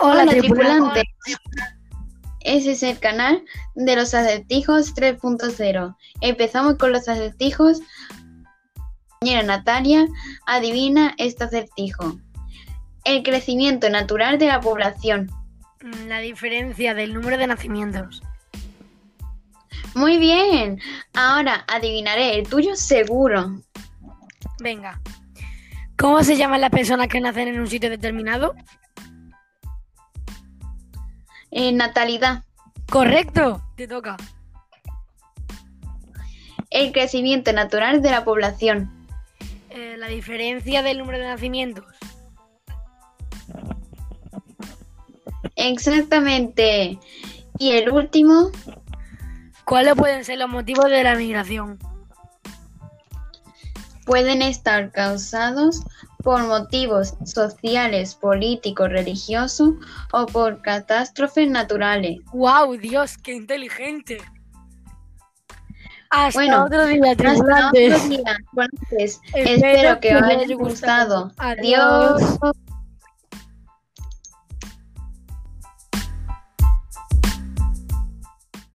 Hola, Hola, tripulante. tripulante. Ese es el canal de los acertijos 3.0. Empezamos con los acertijos. Compañera Natalia adivina este acertijo. El crecimiento natural de la población. Mm, La diferencia del número de nacimientos. Muy bien. Ahora adivinaré el tuyo seguro. Venga. ¿Cómo se llaman las personas que nacen en un sitio determinado? Eh, natalidad. Correcto. Te toca. El crecimiento natural de la población. Eh, la diferencia del número de nacimientos. Exactamente. Y el último, ¿Cuáles pueden ser los motivos de la migración? pueden estar causados por motivos sociales, políticos, religiosos o por catástrofes naturales. ¡Wow! Dios, qué inteligente. Hasta Bueno, otro día, Hasta otro día. Espero Espero que os haya gustado. gustado. Adiós.